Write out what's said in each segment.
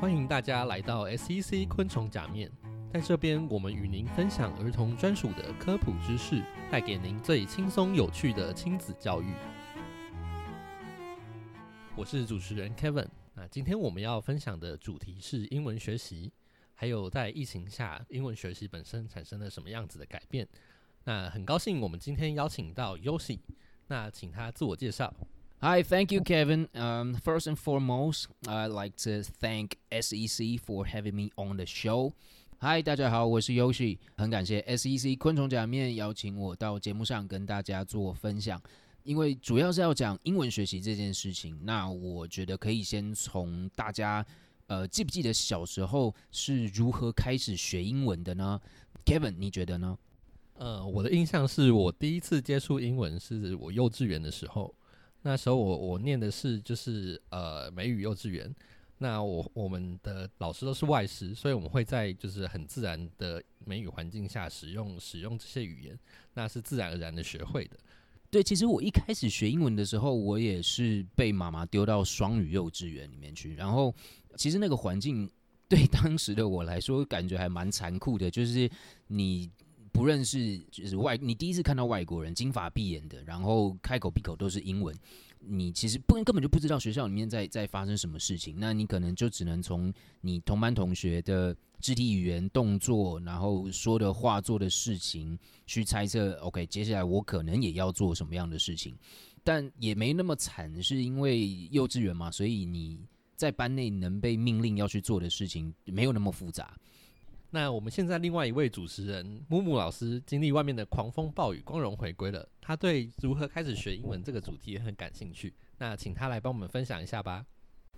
欢迎大家来到 SEC 昆虫假面，在这边我们与您分享儿童专属的科普知识，带给您最轻松有趣的亲子教育。我是主持人 Kevin，那今天我们要分享的主题是英文学习，还有在疫情下英文学习本身产生了什么样子的改变。那很高兴我们今天邀请到 Yoshi，那请他自我介绍。Hi, thank you, Kevin. Um, first and foremost, I like to thank SEC for having me on the show. Hi，大家好，我是 Yoshi，很感谢 SEC 昆虫假面邀请我到节目上跟大家做分享。因为主要是要讲英文学习这件事情，那我觉得可以先从大家呃记不记得小时候是如何开始学英文的呢？Kevin，你觉得呢？呃，我的印象是我第一次接触英文是我幼稚园的时候，那时候我我念的是就是呃美语幼稚园，那我我们的老师都是外师，所以我们会在就是很自然的美语环境下使用使用这些语言，那是自然而然的学会的。对，其实我一开始学英文的时候，我也是被妈妈丢到双语幼稚园里面去。然后，其实那个环境对当时的我来说，感觉还蛮残酷的，就是你不认识，就是外，你第一次看到外国人，金发碧眼的，然后开口闭口都是英文，你其实不根本就不知道学校里面在在发生什么事情。那你可能就只能从你同班同学的肢体语言、动作，然后说的话、做的事情。去猜测，OK，接下来我可能也要做什么样的事情，但也没那么惨，是因为幼稚园嘛，所以你在班内能被命令要去做的事情没有那么复杂。那我们现在另外一位主持人木木老师，经历外面的狂风暴雨，光荣回归了。他对如何开始学英文这个主题也很感兴趣，那请他来帮我们分享一下吧。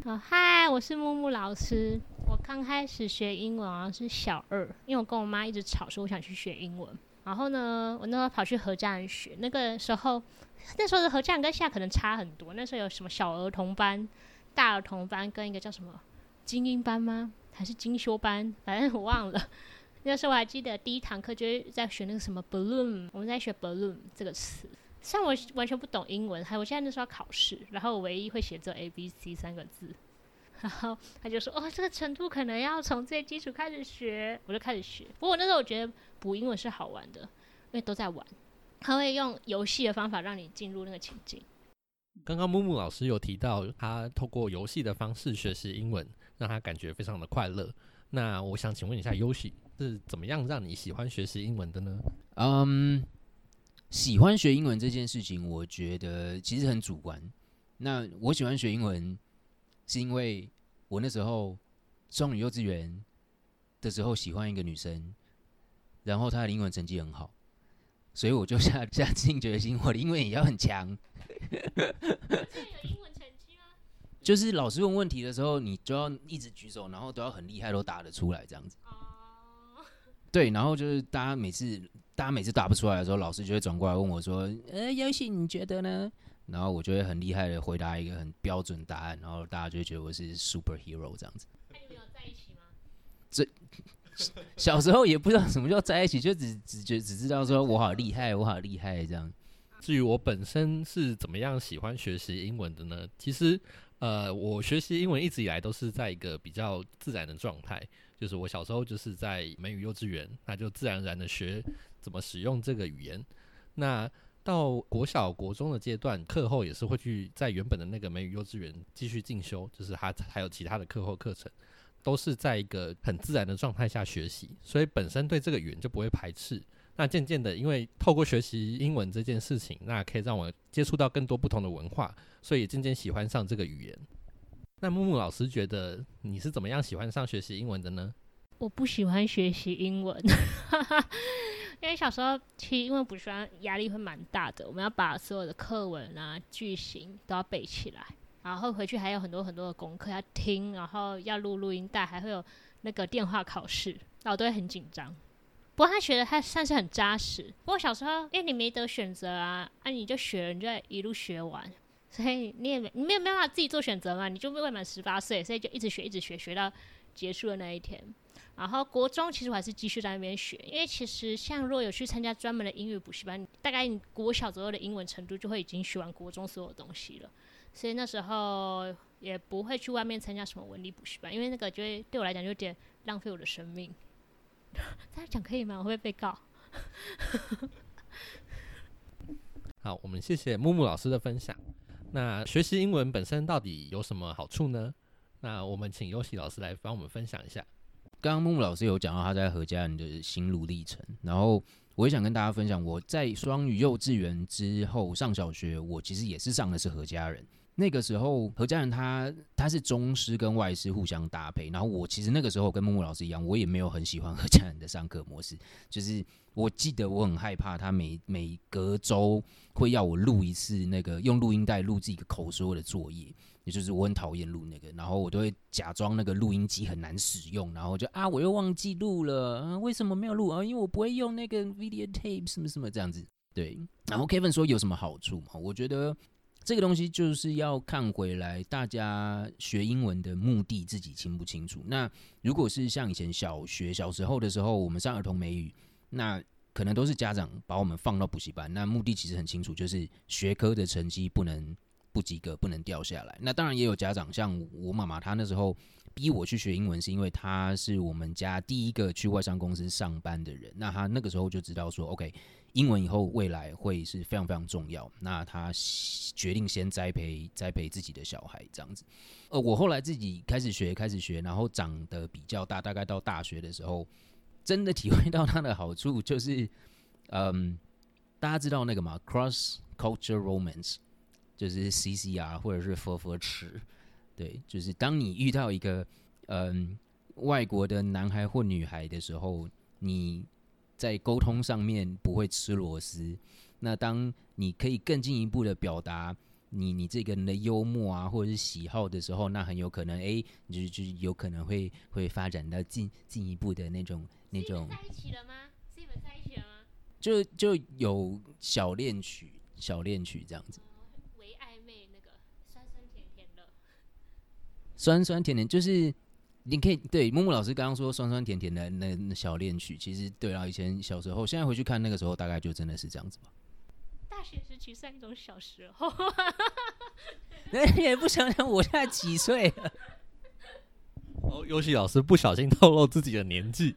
好，嗨，我是木木老师。我刚开始学英文好像是小二，因为我跟我妈一直吵说我想去学英文。然后呢，我那时候跑去何家人学。那个时候，那时候的何家人跟现在可能差很多。那时候有什么小儿童班、大儿童班，跟一个叫什么精英班吗？还是精修班？反正我忘了。那时候我还记得第一堂课就是在学那个什么 balloon，我们在学 balloon 这个词。像我完全不懂英文，还我现在那时候要考试，然后我唯一会写这 A B C 三个字。然后他就说：“哦，这个程度可能要从最基础开始学。”我就开始学。不过那时候我觉得补英文是好玩的，因为都在玩。他会用游戏的方法让你进入那个情境。刚刚木木老师有提到，他透过游戏的方式学习英文，让他感觉非常的快乐。那我想请问一下，Yoshi 是怎么样让你喜欢学习英文的呢？嗯，喜欢学英文这件事情，我觉得其实很主观。那我喜欢学英文。是因为我那时候双语幼稚园的时候喜欢一个女生，然后她的英文成绩很好，所以我就下下定决心，我的英文也要很强。就是老师问问题的时候，你就要一直举手，然后都要很厉害，都答得出来这样子。哦。对，然后就是大家每次大家每次答不出来的时候，老师就会转过来问我说：“呃，游戏你觉得呢？”然后我就会很厉害的回答一个很标准答案，然后大家就会觉得我是 superhero 这样子。那你们有在一起吗？这小时候也不知道什么叫在一起，就只只觉只知道说我好厉害，我好厉害这样。至于我本身是怎么样喜欢学习英文的呢？其实，呃，我学习英文一直以来都是在一个比较自然的状态，就是我小时候就是在美语幼稚园，那就自然而然的学怎么使用这个语言。那到国小、国中的阶段，课后也是会去在原本的那个美语幼稚园继续进修，就是还还有其他的课后课程，都是在一个很自然的状态下学习，所以本身对这个语言就不会排斥。那渐渐的，因为透过学习英文这件事情，那可以让我接触到更多不同的文化，所以渐渐喜欢上这个语言。那木木老师觉得你是怎么样喜欢上学习英文的呢？我不喜欢学习英文。因为小时候其实因为补习班压力会蛮大的，我们要把所有的课文啊、句型都要背起来，然后回去还有很多很多的功课要听，然后要录录音带，还会有那个电话考试，那我都会很紧张。不过他学的他算是很扎实。不过小时候因为你没得选择啊，啊你就学，你就一路学完，所以你也没你没有办法自己做选择嘛，你就未满十八岁，所以就一直学一直学，学到结束的那一天。然后国中其实我还是继续在那边学，因为其实像若有去参加专门的英语补习班，大概你国小左右的英文程度就会已经学完国中所有东西了，所以那时候也不会去外面参加什么文理补习班，因为那个就会对我来讲就有点浪费我的生命。这样讲可以吗？我会被告。好，我们谢谢木木老师的分享。那学习英文本身到底有什么好处呢？那我们请优喜老师来帮我们分享一下。刚刚木木老师有讲到他在何家人的心路历程，然后我也想跟大家分享，我在双语幼稚园之后上小学，我其实也是上的是何家人。那个时候何家人他他是中师跟外师互相搭配，然后我其实那个时候跟木木老师一样，我也没有很喜欢何家人的上课模式，就是我记得我很害怕他每每隔周会要我录一次那个用录音带录自己口说的作业。也就是我很讨厌录那个，然后我都会假装那个录音机很难使用，然后就啊我又忘记录了，啊为什么没有录啊？因为我不会用那个 video tape 什么什么这样子。对，然后 Kevin 说有什么好处嘛？我觉得这个东西就是要看回来，大家学英文的目的自己清不清楚。那如果是像以前小学小时候的时候，我们上儿童美语，那可能都是家长把我们放到补习班，那目的其实很清楚，就是学科的成绩不能。不及格不能掉下来。那当然也有家长，像我妈妈，她那时候逼我去学英文，是因为他是我们家第一个去外商公司上班的人。那他那个时候就知道说，OK，英文以后未来会是非常非常重要。那他决定先栽培栽培自己的小孩这样子。呃，我后来自己开始学，开始学，然后长得比较大，大概到大学的时候，真的体会到它的好处，就是嗯，大家知道那个嘛，cross culture romance。就是 C C R 或者是 F F 池，对，就是当你遇到一个嗯外国的男孩或女孩的时候，你在沟通上面不会吃螺丝。那当你可以更进一步的表达你你这个人的幽默啊，或者是喜好的时候，那很有可能哎，就就有可能会会发展到进进一步的那种那种。在一起了吗？是你们在一起了吗？就就有小恋曲，小恋曲这样子。酸酸甜甜就是你可以对木木老师刚刚说酸酸甜甜的那那小恋曲，其实对啊，以前小时候，现在回去看那个时候，大概就真的是这样子吧。大学时期算一种小时候，那也不想想我现在几岁了。哦，游戏老师不小心透露自己的年纪，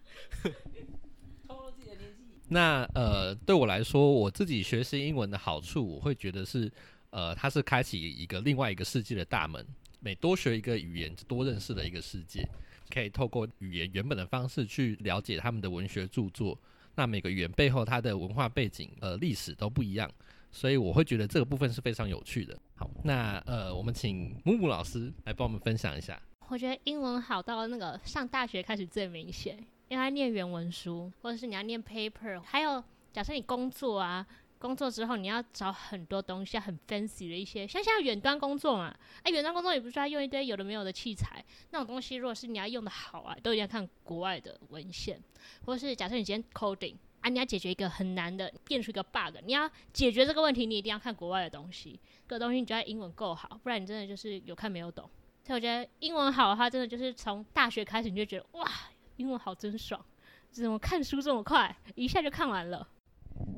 透露自己的年纪。那呃，对我来说，我自己学习英文的好处，我会觉得是呃，它是开启一个另外一个世界的大门。每多学一个语言，多认识了一个世界。可以透过语言原本的方式去了解他们的文学著作。那每个语言背后它的文化背景、呃历史都不一样，所以我会觉得这个部分是非常有趣的。好，那呃，我们请木木老师来帮我们分享一下。我觉得英文好到那个上大学开始最明显，因为念原文书，或者是你要念 paper，还有假设你工作啊。工作之后，你要找很多东西，很 fancy 的一些，像现在远端工作嘛，哎，远端工作也不是要用一堆有的没有的器材，那种东西，如果是你要用的好啊，都一定要看国外的文献，或是假设你今天 coding 啊，你要解决一个很难的，变出一个 bug，你要解决这个问题，你一定要看国外的东西，这个东西你就要英文够好，不然你真的就是有看没有懂。所以我觉得英文好的话，真的就是从大学开始你就觉得哇，英文好真爽，怎么看书这么快，一下就看完了。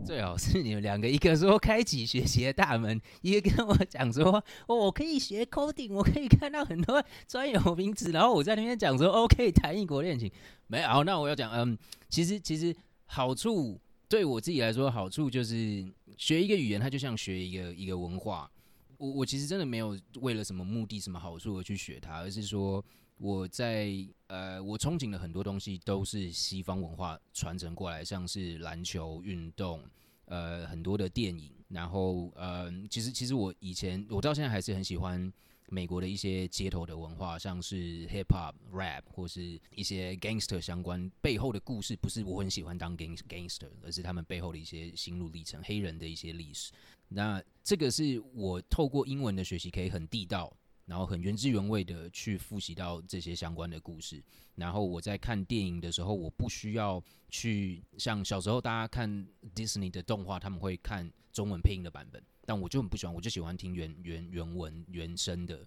最好是你们两个，一个说开启学习的大门，一个跟我讲说，哦，我可以学 coding，我可以看到很多专有名词，然后我在那边讲说，OK，谈异国恋情，没有，那我要讲，嗯，其实其实好处对我自己来说，好处就是学一个语言，它就像学一个一个文化，我我其实真的没有为了什么目的、什么好处而去学它，而是说。我在呃，我憧憬的很多东西都是西方文化传承过来，像是篮球运动，呃，很多的电影，然后呃，其实其实我以前我到现在还是很喜欢美国的一些街头的文化，像是 hip hop、rap 或是一些 gangster 相关背后的故事，不是我很喜欢当 gang gangster，而是他们背后的一些心路历程，黑人的一些历史。那这个是我透过英文的学习可以很地道。然后很原汁原味的去复习到这些相关的故事。然后我在看电影的时候，我不需要去像小时候大家看 Disney 的动画，他们会看中文配音的版本，但我就很不喜欢，我就喜欢听原原原文原声的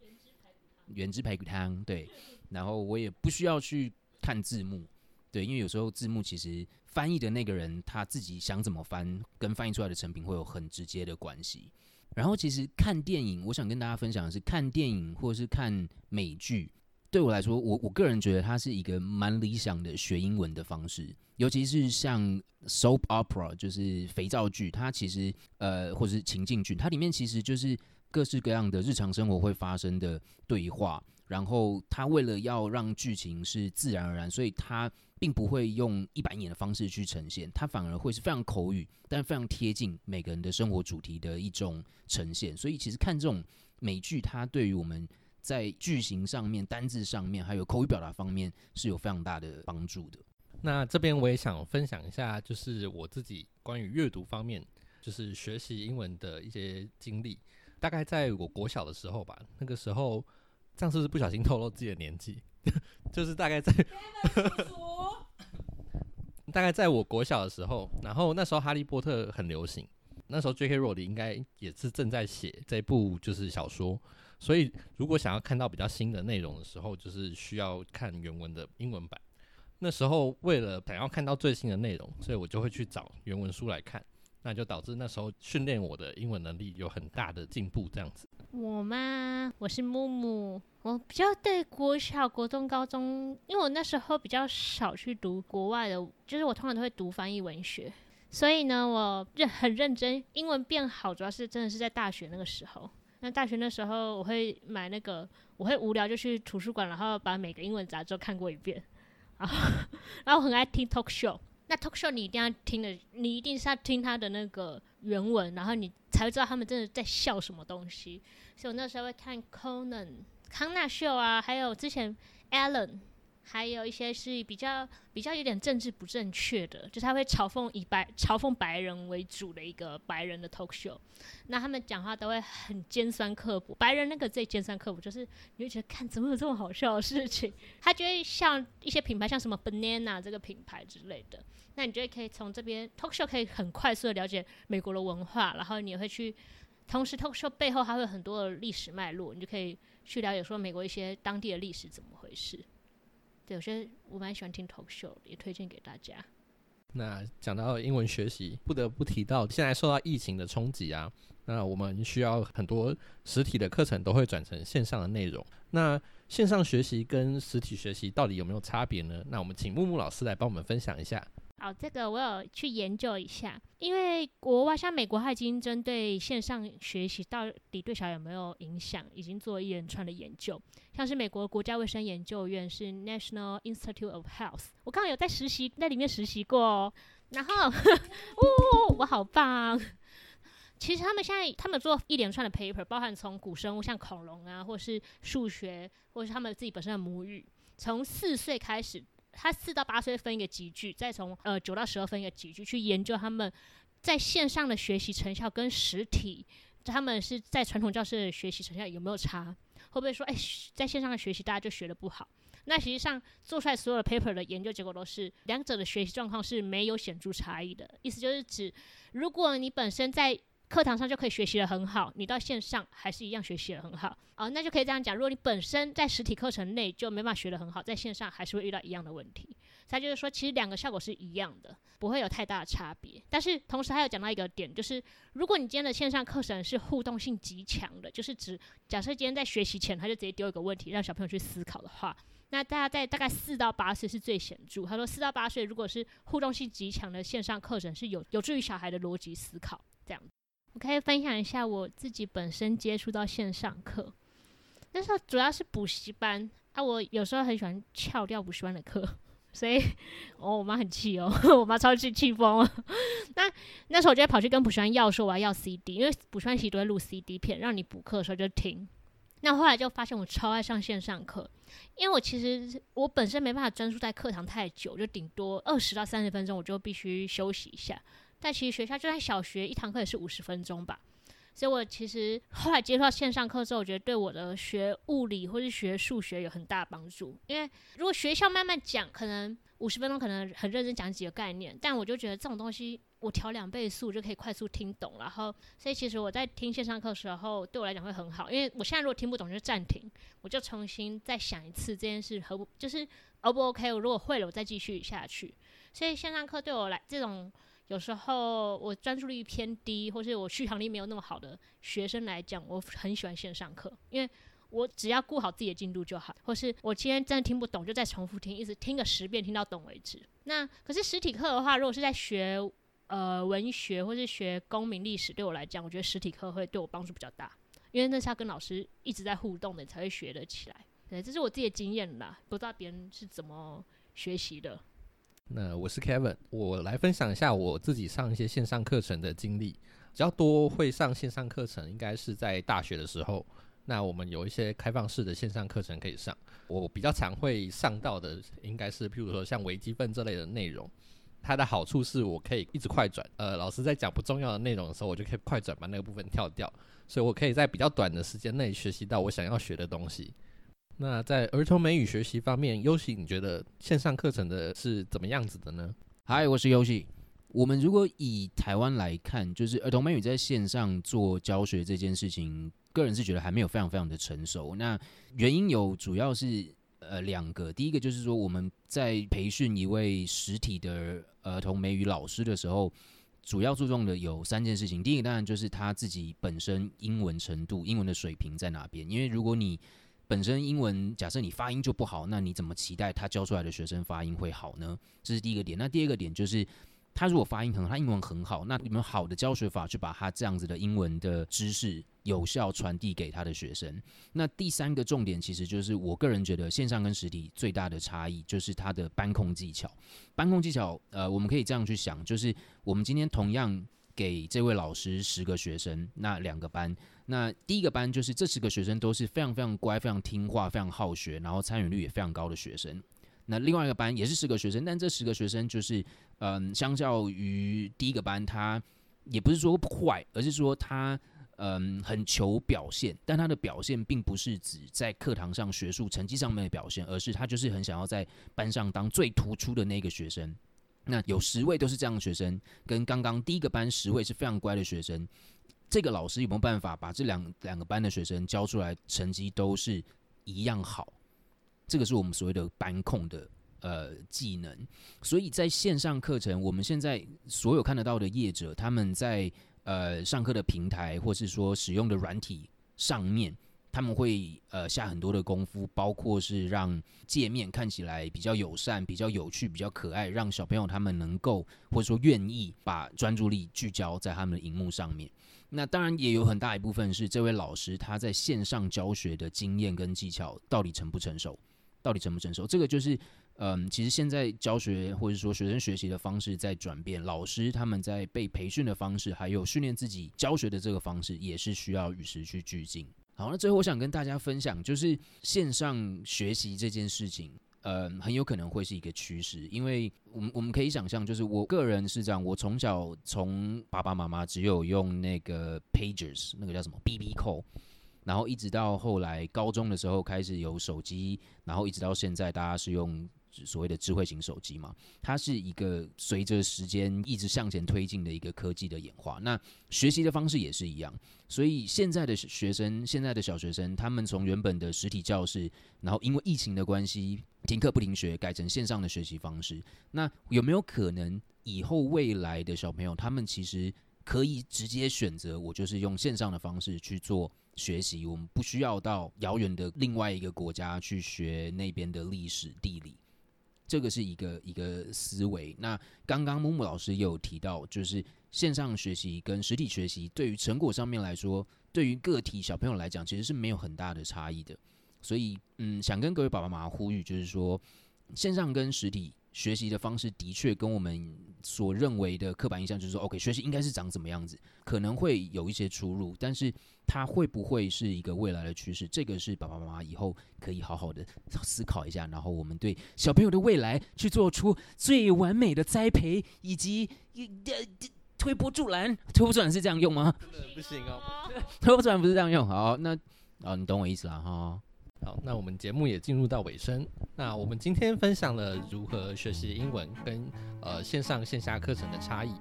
原汁排骨汤。对，然后我也不需要去看字幕，对，因为有时候字幕其实翻译的那个人他自己想怎么翻，跟翻译出来的成品会有很直接的关系。然后其实看电影，我想跟大家分享的是，看电影或是看美剧，对我来说，我我个人觉得它是一个蛮理想的学英文的方式，尤其是像 soap opera，就是肥皂剧，它其实呃，或是情境剧，它里面其实就是各式各样的日常生活会发生的对话，然后他为了要让剧情是自然而然，所以他并不会用一板一眼的方式去呈现，它反而会是非常口语，但非常贴近每个人的生活主题的一种呈现。所以其实看这种美剧，它对于我们在剧情上面、单字上面，还有口语表达方面是有非常大的帮助的。那这边我也想分享一下，就是我自己关于阅读方面，就是学习英文的一些经历。大概在我国小的时候吧，那个时候，这样是不是不小心透露自己的年纪？就是大概在，大概在我国小的时候，然后那时候《哈利波特》很流行，那时候 J.K. 罗琳应该也是正在写这部就是小说，所以如果想要看到比较新的内容的时候，就是需要看原文的英文版。那时候为了想要看到最新的内容，所以我就会去找原文书来看，那就导致那时候训练我的英文能力有很大的进步。这样子，我吗？我是木木，我比较对国小、国中、高中，因为我那时候比较少去读国外的，就是我通常都会读翻译文学，所以呢，我认很认真，英文变好，主要是真的是在大学那个时候。那大学那时候，我会买那个，我会无聊就去图书馆，然后把每个英文杂志都看过一遍。啊，然后 很爱听 talk show。那 talk show 你一定要听的，你一定是要听他的那个原文，然后你才会知道他们真的在笑什么东西。所以我那时候会看 Conan 康纳秀啊，还有之前 Alan。还有一些是比较比较有点政治不正确的，就是他会嘲讽以白嘲讽白人为主的一个白人的 talk show，那他们讲话都会很尖酸刻薄，白人那个最尖酸刻薄，就是你会觉得看怎么有这么好笑的事情，他就会像一些品牌，像什么 banana 这个品牌之类的，那你就会可以从这边 talk show 可以很快速的了解美国的文化，然后你也会去，同时 talk show 背后还会有很多的历史脉络，你就可以去了解说美国一些当地的历史怎么回事。对，我觉得我蛮喜欢听 talk show，也推荐给大家。那讲到英文学习，不得不提到现在受到疫情的冲击啊，那我们需要很多实体的课程都会转成线上的内容。那线上学习跟实体学习到底有没有差别呢？那我们请木木老师来帮我们分享一下。好，这个我有去研究一下，因为国外像美国，它已经针对线上学习到底对小孩有没有影响，已经做一连串的研究。像是美国国家卫生研究院是 National Institute of Health，我刚刚有在实习在里面实习过哦。然后，哦，我好棒！其实他们现在他们做一连串的 paper，包含从古生物像恐龙啊，或是数学，或是他们自己本身的母语，从四岁开始。他四到八岁分一个集聚，再从呃九到十二分一个集聚去研究他们在线上的学习成效跟实体，他们是在传统教室的学习成效有没有差？会不会说，哎，在线上的学习大家就学的不好？那实际上做出来所有的 paper 的研究结果都是两者的学习状况是没有显著差异的。意思就是指，如果你本身在课堂上就可以学习的很好，你到线上还是一样学习的很好啊，那就可以这样讲。如果你本身在实体课程内就没办法学的很好，在线上还是会遇到一样的问题。他就是说，其实两个效果是一样的，不会有太大的差别。但是同时还有讲到一个点，就是如果你今天的线上课程是互动性极强的，就是指假设今天在学习前他就直接丢一个问题让小朋友去思考的话，那大家在大概四到八岁是最显著。他说四到八岁如果是互动性极强的线上课程，是有有助于小孩的逻辑思考这样。我可以分享一下我自己本身接触到线上课，那时候主要是补习班啊，我有时候很喜欢翘掉补习班的课，所以哦，我妈很气哦，我妈超级气疯了。那那时候我就跑去跟补习班要说我要要 CD，因为补习班其实都会录 CD 片，让你补课的时候就听。那后来就发现我超爱上线上课，因为我其实我本身没办法专注在课堂太久，就顶多二十到三十分钟，我就必须休息一下。但其实学校就在小学，一堂课也是五十分钟吧。所以我其实 后来接触到线上课之后，我觉得对我的学物理或是学数学有很大帮助。因为如果学校慢慢讲，可能五十分钟可能很认真讲几个概念，但我就觉得这种东西我调两倍速就可以快速听懂，然后所以其实我在听线上课的时候，对我来讲会很好，因为我现在如果听不懂就暂停，我就重新再想一次这件事合不就是 O 不 OK，我如果会了我再继续下去，所以线上课对我来这种有时候我专注力偏低或是我续航力没有那么好的学生来讲，我很喜欢线上课，因为。我只要顾好自己的进度就好，或是我今天真的听不懂，就再重复听，一直听个十遍，听到懂为止。那可是实体课的话，如果是在学呃文学或是学公民历史，对我来讲，我觉得实体课会对我帮助比较大，因为那是要跟老师一直在互动的，才会学得起来。对，这是我自己的经验啦，不知道别人是怎么学习的。那我是 Kevin，我来分享一下我自己上一些线上课程的经历。比较多会上线上课程，应该是在大学的时候。那我们有一些开放式的线上课程可以上，我比较常会上到的应该是，譬如说像微积分这类的内容，它的好处是我可以一直快转，呃，老师在讲不重要的内容的时候，我就可以快转把那个部分跳掉，所以我可以在比较短的时间内学习到我想要学的东西。那在儿童美语学习方面，优喜你觉得线上课程的是怎么样子的呢？嗨，我是优喜。我们如果以台湾来看，就是儿童美语在线上做教学这件事情。个人是觉得还没有非常非常的成熟。那原因有主要是呃两个，第一个就是说我们在培训一位实体的儿童美语老师的时候，主要注重的有三件事情。第一个当然就是他自己本身英文程度、英文的水平在哪边。因为如果你本身英文假设你发音就不好，那你怎么期待他教出来的学生发音会好呢？这是第一个点。那第二个点就是。他如果发音很好，他英文很好，那你们好的教学法去把他这样子的英文的知识有效传递给他的学生。那第三个重点其实就是我个人觉得线上跟实体最大的差异就是他的班控技巧。班控技巧，呃，我们可以这样去想，就是我们今天同样给这位老师十个学生，那两个班，那第一个班就是这十个学生都是非常非常乖、非常听话、非常好学，然后参与率也非常高的学生。那另外一个班也是十个学生，但这十个学生就是，嗯，相较于第一个班，他也不是说不坏，而是说他，嗯，很求表现。但他的表现并不是指在课堂上学术成绩上面的表现，而是他就是很想要在班上当最突出的那个学生。那有十位都是这样的学生，跟刚刚第一个班十位是非常乖的学生，这个老师有没有办法把这两两个班的学生教出来，成绩都是一样好？这个是我们所谓的班控的呃技能，所以在线上课程，我们现在所有看得到的业者，他们在呃上课的平台或是说使用的软体上面，他们会呃下很多的功夫，包括是让界面看起来比较友善、比较有趣、比较可爱，让小朋友他们能够或者说愿意把专注力聚焦在他们的荧幕上面。那当然也有很大一部分是这位老师他在线上教学的经验跟技巧到底成不成熟。到底成不成熟？这个就是，嗯，其实现在教学或者说学生学习的方式在转变，老师他们在被培训的方式，还有训练自己教学的这个方式，也是需要与时去俱进。好，那最后我想跟大家分享，就是线上学习这件事情，呃，很有可能会是一个趋势，因为我们我们可以想象，就是我个人是这样，我从小从爸爸妈妈只有用那个 Pages，那个叫什么 BB Call。然后一直到后来高中的时候开始有手机，然后一直到现在大家是用所谓的智慧型手机嘛，它是一个随着时间一直向前推进的一个科技的演化。那学习的方式也是一样，所以现在的学生，现在的小学生，他们从原本的实体教室，然后因为疫情的关系停课不停学，改成线上的学习方式。那有没有可能以后未来的小朋友，他们其实可以直接选择，我就是用线上的方式去做？学习，我们不需要到遥远的另外一个国家去学那边的历史地理，这个是一个一个思维。那刚刚木木老师也有提到，就是线上学习跟实体学习对于成果上面来说，对于个体小朋友来讲，其实是没有很大的差异的。所以，嗯，想跟各位爸爸妈妈呼吁，就是说线上跟实体。学习的方式的确跟我们所认为的刻板印象，就是说，OK，学习应该是长怎么样子，可能会有一些出入，但是它会不会是一个未来的趋势？这个是爸爸妈妈以后可以好好的思考一下，然后我们对小朋友的未来去做出最完美的栽培，以及推波助澜。推波助澜是这样用吗？不行哦，推波助澜不是这样用。好，那啊，你懂我意思了哈。好，那我们节目也进入到尾声。那我们今天分享了如何学习英文跟呃线上线下课程的差异。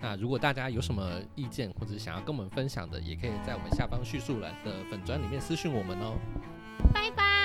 那如果大家有什么意见或者想要跟我们分享的，也可以在我们下方叙述栏的粉砖里面私信我们哦。拜拜。